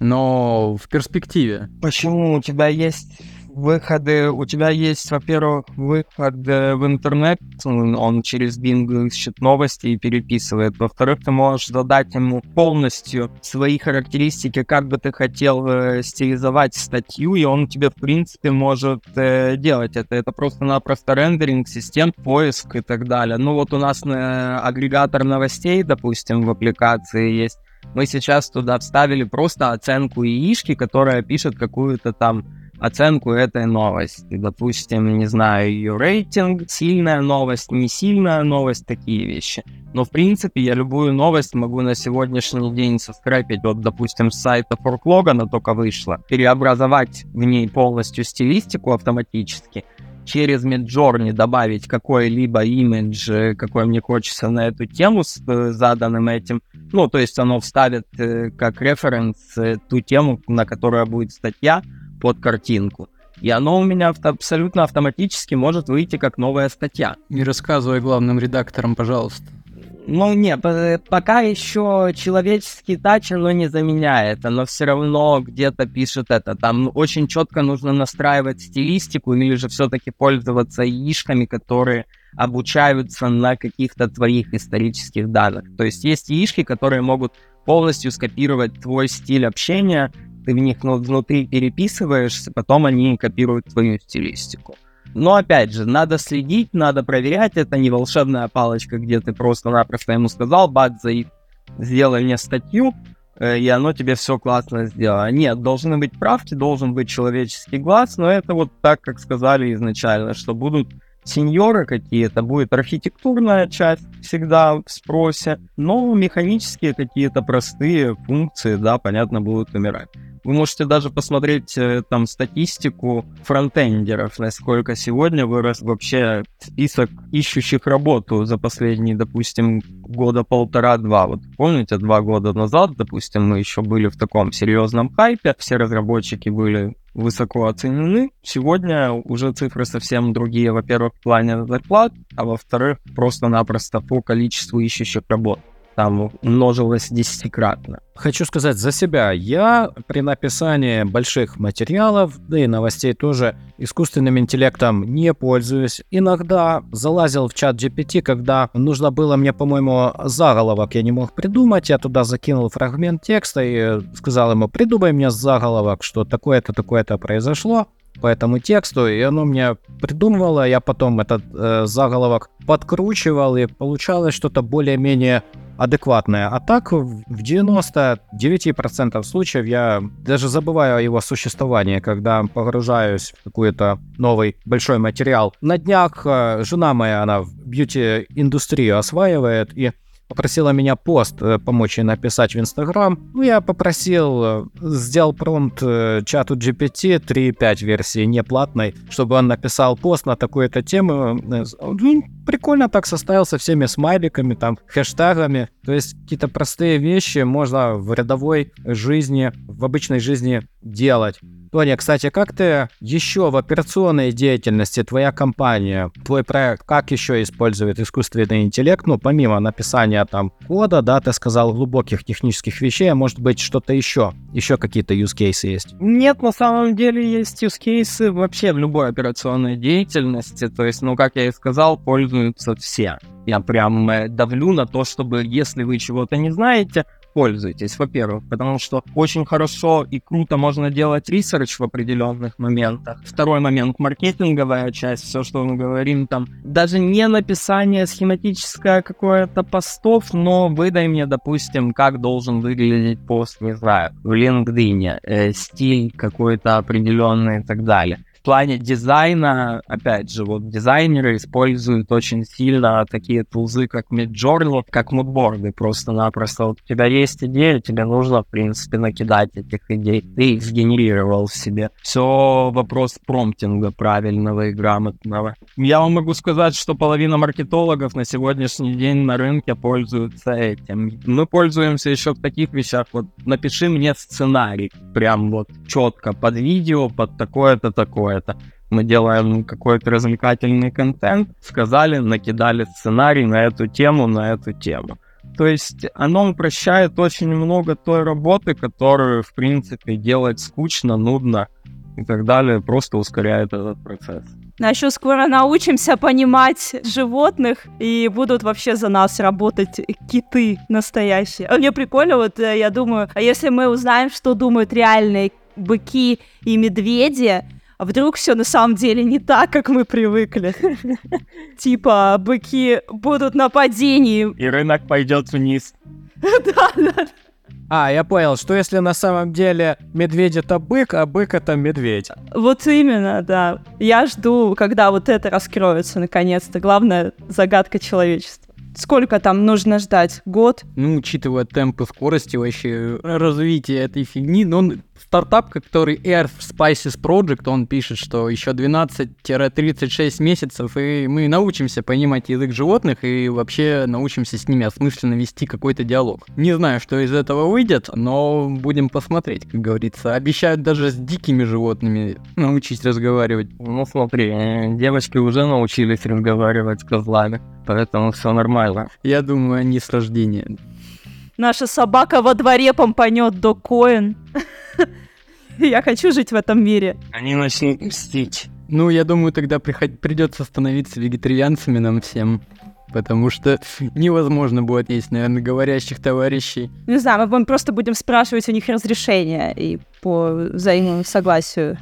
но в перспективе. Почему у тебя есть выходы, у тебя есть, во-первых, выход в интернет, он через Bing ищет новости и переписывает. Во-вторых, ты можешь задать ему полностью свои характеристики, как бы ты хотел э, стилизовать статью, и он тебе, в принципе, может э, делать это. Это просто-напросто рендеринг систем, поиск и так далее. Ну вот у нас э, агрегатор новостей, допустим, в аппликации есть, мы сейчас туда вставили просто оценку яички, которая пишет какую-то там оценку этой новости. Допустим, не знаю, ее рейтинг, сильная новость, не сильная новость, такие вещи. Но, в принципе, я любую новость могу на сегодняшний день соскрапить, вот, допустим, с сайта Форклога она только вышла, переобразовать в ней полностью стилистику автоматически, через Midjourney добавить какой-либо имидж, э, какой мне хочется на эту тему с э, заданным этим. Ну, то есть оно вставит э, как референс ту тему, на которую будет статья под картинку. И оно у меня авто- абсолютно автоматически может выйти как новая статья. Не рассказывай главным редакторам, пожалуйста. Ну, не, пока еще человеческий тач, оно не заменяет, оно все равно где-то пишет это. Там очень четко нужно настраивать стилистику или же все-таки пользоваться яишками, которые обучаются на каких-то твоих исторических данных. То есть есть яишки, которые могут полностью скопировать твой стиль общения, ты в них ну, внутри переписываешься, потом они копируют твою стилистику. Но опять же, надо следить, надо проверять, это не волшебная палочка, где ты просто-напросто ему сказал, Бадзе, сделай мне статью, э, и оно тебе все классно сделало. Нет, должны быть правки, должен быть человеческий глаз, но это вот так, как сказали изначально, что будут сеньоры какие-то, будет архитектурная часть всегда в спросе, но механические какие-то простые функции, да, понятно, будут умирать. Вы можете даже посмотреть э, там статистику фронтендеров, насколько сегодня вырос вообще список ищущих работу за последние, допустим, года полтора-два. Вот помните, два года назад, допустим, мы еще были в таком серьезном хайпе, все разработчики были высоко оценены. Сегодня уже цифры совсем другие. Во-первых, в плане зарплат, а во-вторых, просто-напросто по количеству ищущих работ там умножилось десятикратно. Хочу сказать за себя. Я при написании больших материалов, да и новостей тоже, искусственным интеллектом не пользуюсь. Иногда залазил в чат GPT, когда нужно было мне, по-моему, заголовок я не мог придумать. Я туда закинул фрагмент текста и сказал ему, придумай мне заголовок, что такое-то, такое-то произошло по этому тексту, и оно мне придумывало, я потом этот э, заголовок подкручивал, и получалось что-то более-менее адекватная. А так в 99% случаев я даже забываю о его существовании, когда погружаюсь в какой-то новый большой материал. На днях э, жена моя, она в бьюти-индустрию осваивает, и попросила меня пост э, помочь ей написать в Инстаграм. Ну, я попросил, э, сделал промпт э, чату GPT 3.5 версии неплатной, чтобы он написал пост на такую-то тему. Ну, прикольно так составил со всеми смайликами, там, хэштегами. То есть какие-то простые вещи можно в рядовой жизни, в обычной жизни делать. Тоня, кстати, как ты еще в операционной деятельности, твоя компания, твой проект, как еще использует искусственный интеллект, ну, помимо написания там кода, да, ты сказал, глубоких технических вещей, а может быть что-то еще, еще какие-то use cases есть? Нет, на самом деле есть use cases вообще в любой операционной деятельности, то есть, ну, как я и сказал, пользуются все. Я прям э, давлю на то, чтобы если вы чего-то не знаете, пользуйтесь, во-первых, потому что очень хорошо и круто можно делать research в определенных моментах. Второй момент, маркетинговая часть, все, что мы говорим там, даже не написание схематическое какое-то постов, но выдай мне, допустим, как должен выглядеть пост, не знаю, в LinkedIn, э, стиль какой-то определенный и так далее плане дизайна, опять же, вот дизайнеры используют очень сильно такие тулзы, как Midjourney, как мудборды просто-напросто. Вот у тебя есть идея, тебе нужно, в принципе, накидать этих идей. Ты их сгенерировал в себе. Все вопрос промптинга правильного и грамотного. Я вам могу сказать, что половина маркетологов на сегодняшний день на рынке пользуются этим. Мы пользуемся еще в таких вещах. Вот напиши мне сценарий. Прям вот четко под видео, под такое-то, такое это. Мы делаем какой-то развлекательный контент, сказали, накидали сценарий на эту тему, на эту тему. То есть оно упрощает очень много той работы, которую, в принципе, делать скучно, нудно и так далее, просто ускоряет этот процесс. А еще скоро научимся понимать животных, и будут вообще за нас работать киты настоящие. А мне прикольно, вот э, я думаю, а если мы узнаем, что думают реальные быки и медведи, а вдруг все на самом деле не так, как мы привыкли. [LAUGHS] Типа, быки будут нападением. И рынок пойдет вниз. [LAUGHS] Да, да. А, я понял, что если на самом деле медведь это бык, а бык это медведь. Вот именно, да. Я жду, когда вот это раскроется наконец-то. Главная загадка человечества. Сколько там нужно ждать? Год? Ну, учитывая темпы скорости вообще развития этой фигни, но стартап, который Air Spices Project, он пишет, что еще 12-36 месяцев, и мы научимся понимать язык животных и вообще научимся с ними осмысленно вести какой-то диалог. Не знаю, что из этого выйдет, но будем посмотреть, как говорится. Обещают даже с дикими животными научить разговаривать. Ну смотри, девочки уже научились разговаривать с козлами, поэтому все нормально. Я думаю, они с рождения. Наша собака во дворе помпанет до коин. [LAUGHS] Я хочу жить в этом мире. Они начнут мстить. Ну, я думаю, тогда приход... придется становиться вегетарианцами нам всем. потому что невозможно будет есть, наверное, говорящих товарищей. Не знаю, мы будем- просто будем спрашивать у них разрешения и по взаимному согласию.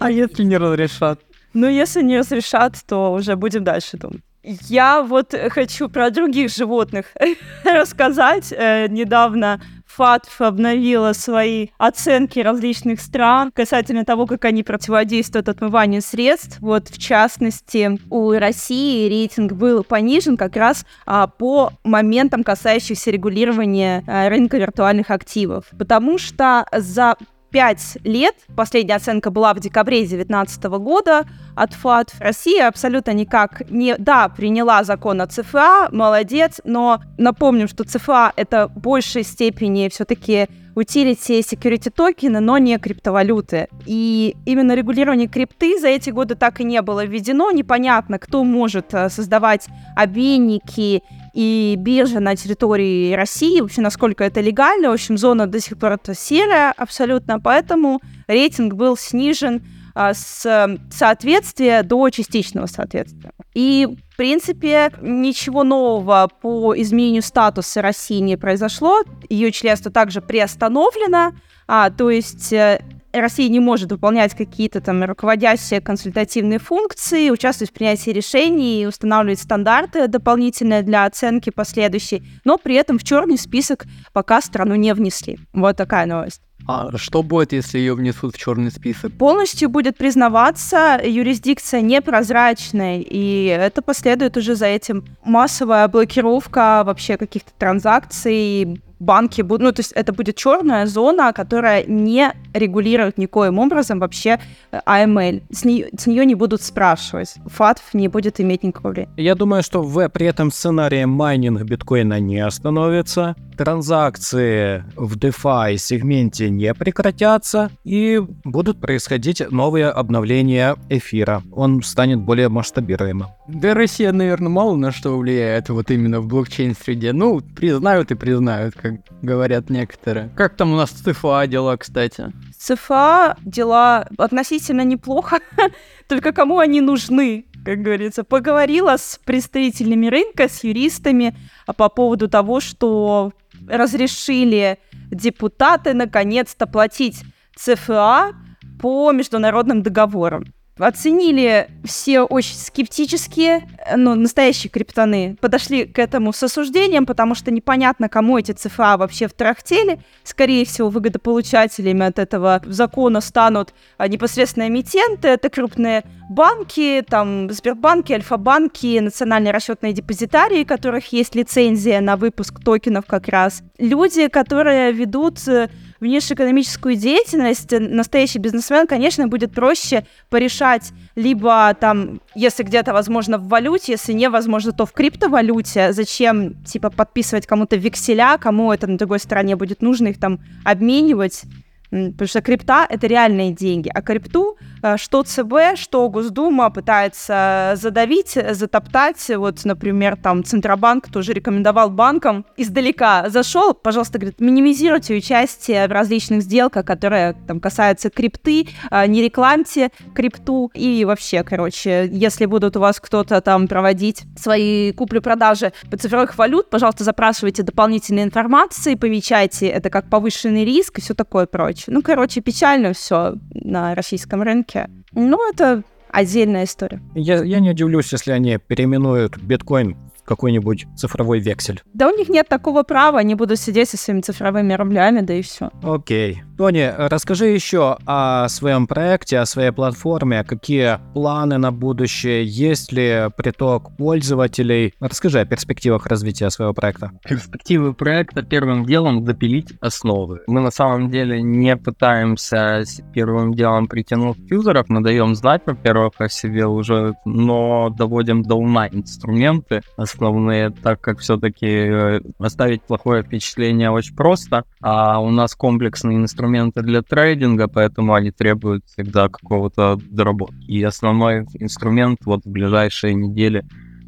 А если не разрешат? Ну, если не разрешат, то уже будем дальше думать. Я вот хочу про других животных [LAUGHS] рассказать. Э, Недавно ФАТФ обновила свои оценки различных стран касательно того, как они противодействуют отмыванию средств. Вот, в частности, у России рейтинг был понижен как раз а, по моментам, касающихся регулирования а, рынка виртуальных активов. Потому что за 5 лет, последняя оценка была в декабре 2019 года от ФАТ, Россия абсолютно никак не... Да, приняла закон о ЦФА, молодец, но напомним, что ЦФА — это в большей степени все-таки утилити security токены, но не криптовалюты. И именно регулирование крипты за эти годы так и не было введено. Непонятно, кто может э, создавать обменники и биржи на территории России, вообще насколько это легально. В общем, зона до сих пор это серая абсолютно, поэтому рейтинг был снижен а, с соответствия до частичного соответствия. И, в принципе, ничего нового по изменению статуса России не произошло. Ее членство также приостановлено, а, то есть э, Россия не может выполнять какие-то там руководящие консультативные функции, участвовать в принятии решений устанавливать стандарты дополнительные для оценки последующей, но при этом в черный список пока страну не внесли. Вот такая новость. А что будет, если ее внесут в черный список? Полностью будет признаваться юрисдикция непрозрачной, и это последует уже за этим массовая блокировка вообще каких-то транзакций, банки будут, ну, то есть это будет черная зона, которая не регулирует никоим образом вообще э, AML. С нее, с нее не будут спрашивать. ФАТФ не будет иметь никакого влияния. Я думаю, что в, при этом сценарии майнинг биткоина не остановится, транзакции в DeFi сегменте не прекратятся и будут происходить новые обновления эфира. Он станет более масштабируемым. Да Россия, наверное, мало на что влияет вот именно в блокчейн-среде. Ну, признают и признают, как говорят некоторые. Как там у нас с ЦФА дела, кстати? ЦФА дела относительно неплохо, [LAUGHS] только кому они нужны, как говорится. Поговорила с представителями рынка, с юристами а, по поводу того, что разрешили депутаты наконец-то платить ЦФА по международным договорам. Оценили все очень скептически, но настоящие криптоны подошли к этому с осуждением, потому что непонятно, кому эти ЦФА вообще втрахтели. Скорее всего, выгодополучателями от этого закона станут а, непосредственно эмитенты, это крупные банки, там Сбербанки, Альфа-банки, национальные расчетные депозитарии, у которых есть лицензия на выпуск токенов как раз. Люди, которые ведут э, внешнеэкономическую деятельность, э, настоящий бизнесмен, конечно, будет проще порешать либо там, если где-то возможно в валюте, если невозможно, то в криптовалюте. Зачем, типа, подписывать кому-то векселя, кому это на другой стороне будет нужно их там обменивать. Потому что крипта — это реальные деньги. А крипту что ЦБ, что Госдума пытается задавить, затоптать. Вот, например, там Центробанк тоже рекомендовал банкам издалека зашел, пожалуйста, говорит, минимизируйте участие в различных сделках, которые там касаются крипты, э, не рекламьте крипту и вообще, короче, если будут у вас кто-то там проводить свои купли-продажи по цифровых валют, пожалуйста, запрашивайте дополнительной информации, помечайте это как повышенный риск и все такое прочее. Ну, короче, печально все на российском рынке. Ну, это отдельная история. Я, я не удивлюсь, если они переименуют биткоин в какой-нибудь цифровой вексель. Да у них нет такого права, они будут сидеть со своими цифровыми рублями, да и все. Окей. Тони, расскажи еще о своем проекте, о своей платформе, какие планы на будущее, есть ли приток пользователей. Расскажи о перспективах развития своего проекта. Перспективы проекта первым делом допилить основы. Мы на самом деле не пытаемся первым делом притянуть юзеров, мы даем знать, во-первых, о себе уже, но доводим до ума инструменты основные, так как все-таки оставить плохое впечатление очень просто, а у нас комплексные инструменты для трейдинга, поэтому они требуют всегда какого-то доработки. И основной инструмент вот в ближайшие недели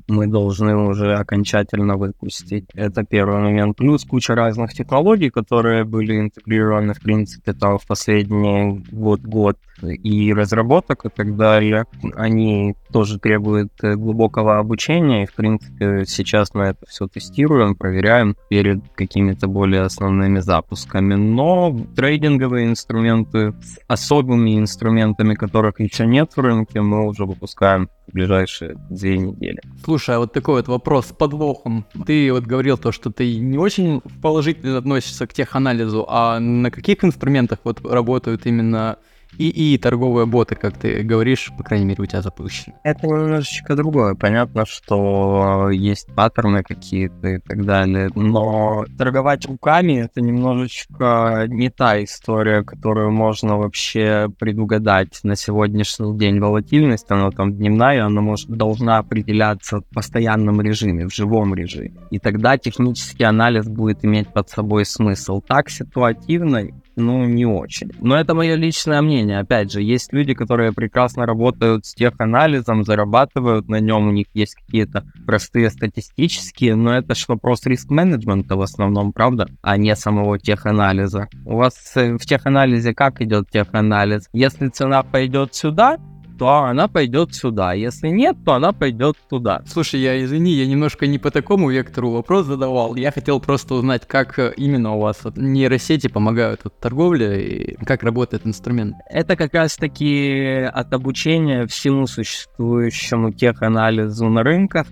мы должны уже окончательно выпустить. Это первый момент. Плюс куча разных технологий, которые были интегрированы, в принципе, там в последний вот год и разработок и так далее. Они тоже требуют э, глубокого обучения, и, в принципе, сейчас мы это все тестируем, проверяем перед какими-то более основными запусками. Но трейдинговые инструменты с особыми инструментами, которых еще нет в рынке, мы уже выпускаем в ближайшие две недели. Слушай, а вот такой вот вопрос с подвохом. Ты вот говорил то, что ты не очень положительно относишься к теханализу, а на каких инструментах вот работают именно и торговые боты, как ты говоришь, по крайней мере, у тебя запущены. Это немножечко другое. Понятно, что есть паттерны какие-то и так далее, но торговать руками — это немножечко не та история, которую можно вообще предугадать на сегодняшний день. Волатильность, она там дневная, она может, должна определяться в постоянном режиме, в живом режиме. И тогда технический анализ будет иметь под собой смысл. Так ситуативно ну, не очень. Но это мое личное мнение. Опять же, есть люди, которые прекрасно работают с теханализом, зарабатывают на нем, у них есть какие-то простые статистические, но это же вопрос риск-менеджмента в основном, правда, а не самого теханализа. У вас э, в теханализе как идет теханализ? Если цена пойдет сюда, то она пойдет сюда. Если нет, то она пойдет туда. Слушай, я извини, я немножко не по такому вектору вопрос задавал. Я хотел просто узнать, как э, именно у вас нейросети помогают от торговле и как работает инструмент. Это как раз таки от обучения всему существующему теханализу на рынках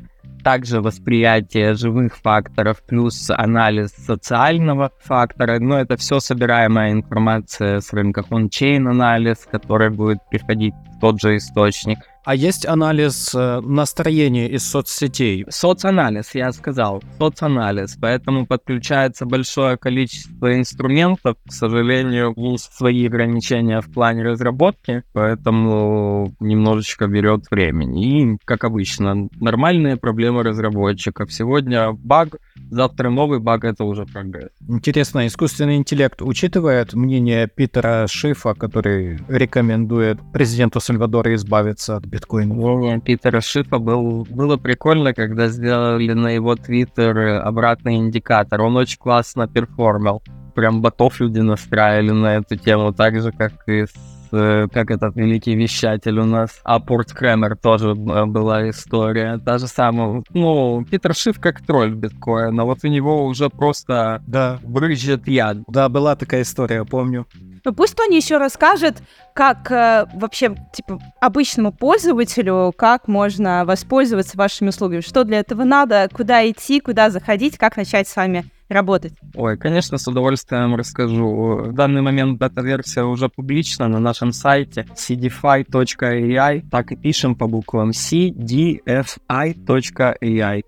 также восприятие живых факторов плюс анализ социального фактора. Но это все собираемая информация с рынка он-чейн анализ, который будет приходить в тот же источник – а есть анализ э, настроения из соцсетей? Соцанализ, я сказал, соцанализ. Поэтому подключается большое количество инструментов. К сожалению, есть свои ограничения в плане разработки, поэтому немножечко берет времени. И, как обычно, нормальные проблемы разработчиков. Сегодня баг, завтра новый баг, это уже прогресс. Интересно, искусственный интеллект учитывает мнение Питера Шифа, который рекомендует президенту Сальвадора избавиться от биткоина. Мнение Питера Шифа был, было прикольно, когда сделали на его твиттер обратный индикатор. Он очень классно перформил. Прям ботов люди настраивали на эту тему, так же, как и с э, как этот великий вещатель у нас, а Порт Кремер тоже э, была история. Та же самая, ну, Питер Шиф как тролль биткоина, вот у него уже просто да. брызжет яд. Да, была такая история, помню. Ну пусть Тони еще расскажет, как э, вообще, типа, обычному пользователю, как можно воспользоваться вашими услугами, что для этого надо, куда идти, куда заходить, как начать с вами работать? Ой, конечно, с удовольствием расскажу. В данный момент бета-версия уже публична на нашем сайте cdfi.ai, так и пишем по буквам cdfi.ai.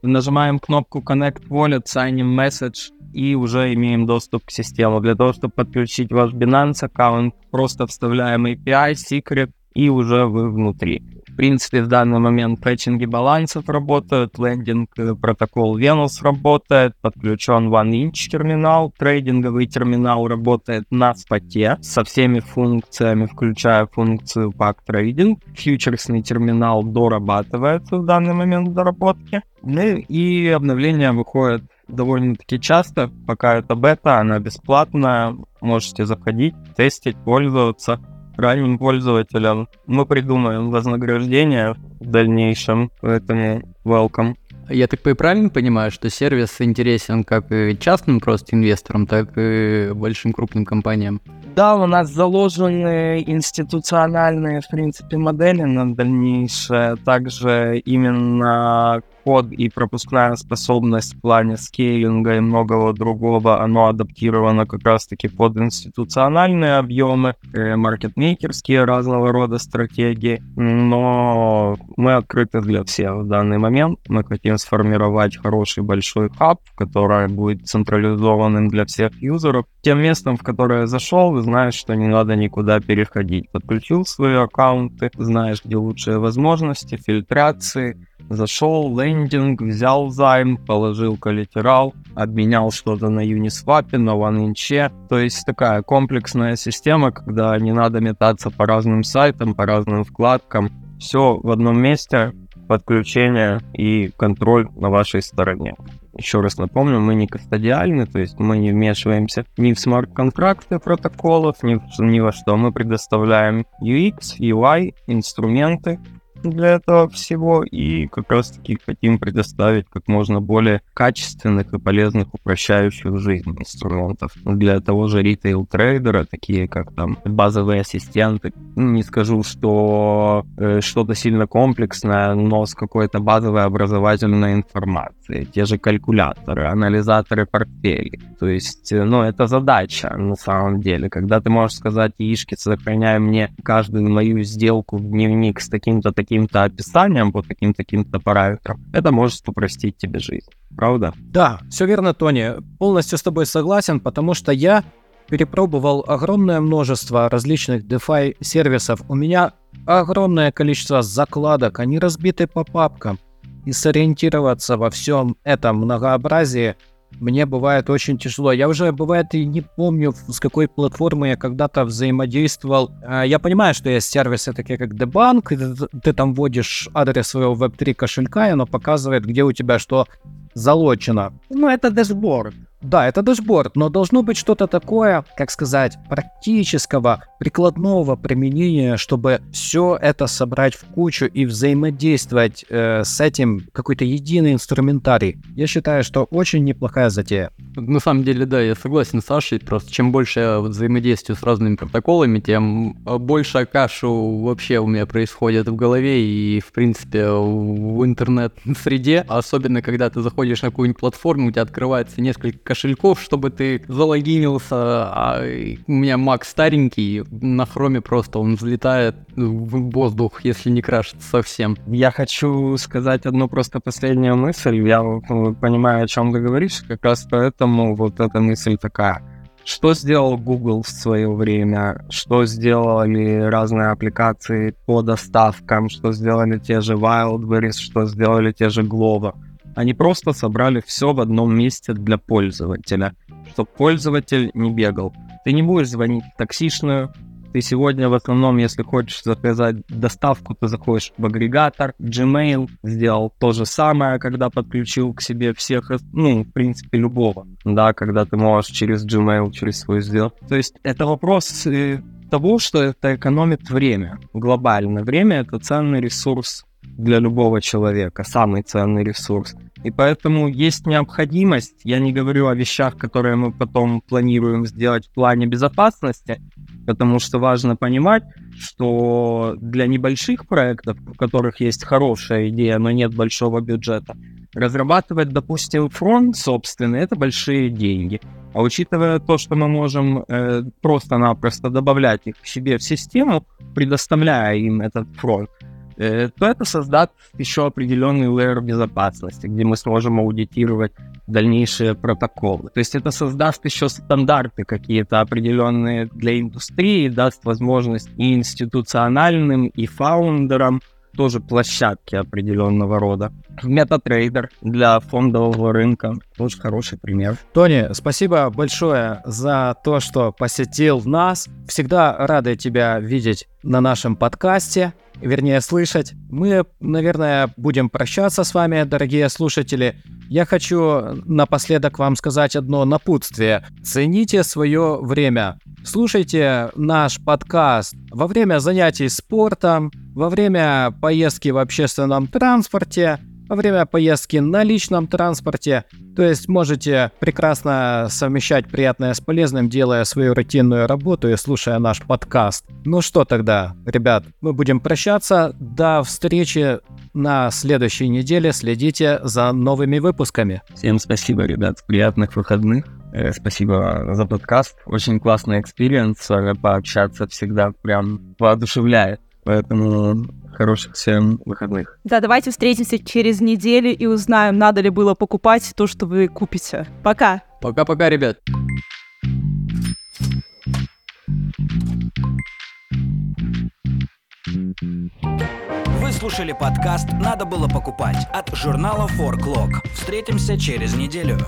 Нажимаем кнопку Connect Wallet, Sign in Message, и уже имеем доступ к системе. Для того, чтобы подключить ваш Binance аккаунт, просто вставляем API, секрет, и уже вы внутри. В принципе, в данный момент пэтчинги балансов работают, лендинг э, протокол Venus работает, подключен OneInch терминал, трейдинговый терминал работает на споте со всеми функциями, включая функцию Pack Trading. Фьючерсный терминал дорабатывается в данный момент в доработке. Ну и обновления выходят довольно-таки часто, пока это бета, она бесплатная, можете заходить, тестить, пользоваться ранним пользователям. Мы придумаем вознаграждение в дальнейшем, поэтому welcome. Я так правильно понимаю, что сервис интересен как и частным просто инвесторам, так и большим крупным компаниям? Да, у нас заложены институциональные, в принципе, модели на дальнейшее. Также именно код и пропускная способность в плане скейлинга и многого другого, оно адаптировано как раз-таки под институциональные объемы, э, маркетмейкерские разного рода стратегии, но мы открыты для всех в данный момент. Мы хотим сформировать хороший большой хаб, который будет централизованным для всех юзеров. Тем местом, в которое зашел, знаешь, что не надо никуда переходить. Подключил свои аккаунты, знаешь, где лучшие возможности, фильтрации, Зашел, лендинг, взял займ, положил коллатерал, обменял что-то на Uniswap, на OneInch. То есть такая комплексная система, когда не надо метаться по разным сайтам, по разным вкладкам. Все в одном месте, подключение и контроль на вашей стороне. Еще раз напомню, мы не кастодиальны, то есть мы не вмешиваемся ни в смарт-контракты протоколов, ни, ни во что. Мы предоставляем UX, UI, инструменты, для этого всего и как раз-таки хотим предоставить как можно более качественных и полезных упрощающих жизнь инструментов для того же ритейл-трейдера, такие как там базовые ассистенты. Ну, не скажу, что э, что-то сильно комплексное, но с какой-то базовой образовательной информацией. Те же калькуляторы, анализаторы портфелей. То есть, э, ну, это задача на самом деле. Когда ты можешь сказать, яички, сохраняй мне каждую мою сделку в дневник с таким-то таким каким-то описанием, по каким-то параметрам, это может упростить тебе жизнь. Правда? Да, все верно, Тони. Полностью с тобой согласен, потому что я перепробовал огромное множество различных DeFi сервисов. У меня огромное количество закладок, они разбиты по папкам. И сориентироваться во всем этом многообразии мне бывает очень тяжело. Я уже, бывает, и не помню, с какой платформы я когда-то взаимодействовал. А, я понимаю, что есть сервисы такие, как ты, ты там вводишь адрес своего Web3 кошелька, и оно показывает, где у тебя что залочено. Ну, это дашборд. Да, это дашборд, но должно быть что-то такое, как сказать, практического, прикладного применения, чтобы все это собрать в кучу и взаимодействовать э, с этим какой-то единый инструментарий. Я считаю, что очень неплохая затея. На самом деле, да, я согласен с Сашей, просто чем больше я взаимодействую с разными протоколами, тем больше кашу вообще у меня происходит в голове и, в принципе, в интернет-среде, особенно когда ты заходишь на какую-нибудь платформу, у тебя открывается несколько кошельков, чтобы ты залогинился, а у меня Mac старенький, на хроме просто он взлетает в воздух, если не крашится совсем. Я хочу сказать одну просто последнюю мысль, я понимаю, о чем ты говоришь, как раз поэтому вот эта мысль такая. Что сделал Google в свое время? Что сделали разные аппликации по доставкам? Что сделали те же Wildberries? Что сделали те же Glovo? Они просто собрали все в одном месте для пользователя, чтобы пользователь не бегал. Ты не будешь звонить в таксишную, ты сегодня в основном, если хочешь заказать доставку, ты заходишь в агрегатор. Gmail сделал то же самое, когда подключил к себе всех, ну, в принципе, любого, да, когда ты можешь через Gmail, через свой сделать. То есть это вопрос э, того, что это экономит время глобально. Время — это ценный ресурс для любого человека, самый ценный ресурс. И поэтому есть необходимость, я не говорю о вещах, которые мы потом планируем сделать в плане безопасности, потому что важно понимать, что для небольших проектов, у которых есть хорошая идея, но нет большого бюджета, разрабатывать, допустим, фронт собственный, это большие деньги. А учитывая то, что мы можем э, просто-напросто добавлять их к себе в систему, предоставляя им этот фронт, то это создаст еще определенный лейер безопасности, где мы сможем аудитировать дальнейшие протоколы. То есть это создаст еще стандарты какие-то определенные для индустрии, даст возможность и институциональным, и фаундерам тоже площадки определенного рода. MetaTrader для фондового рынка тоже хороший пример. Тони, спасибо большое за то, что посетил нас. Всегда рады тебя видеть на нашем подкасте вернее слышать. Мы, наверное, будем прощаться с вами, дорогие слушатели. Я хочу напоследок вам сказать одно напутствие. Цените свое время. Слушайте наш подкаст во время занятий спортом, во время поездки в общественном транспорте, во время поездки на личном транспорте. То есть можете прекрасно совмещать приятное с полезным, делая свою рутинную работу и слушая наш подкаст. Ну что тогда, ребят, мы будем прощаться. До встречи на следующей неделе. Следите за новыми выпусками. Всем спасибо, ребят. Приятных выходных. Э, спасибо за подкаст. Очень классный experience. Пообщаться всегда прям воодушевляет. Поэтому хороших всем выходных. Да, давайте встретимся через неделю и узнаем, надо ли было покупать то, что вы купите. Пока. Пока-пока, ребят. Вы слушали подкаст «Надо было покупать» от журнала Forklog. Встретимся через неделю.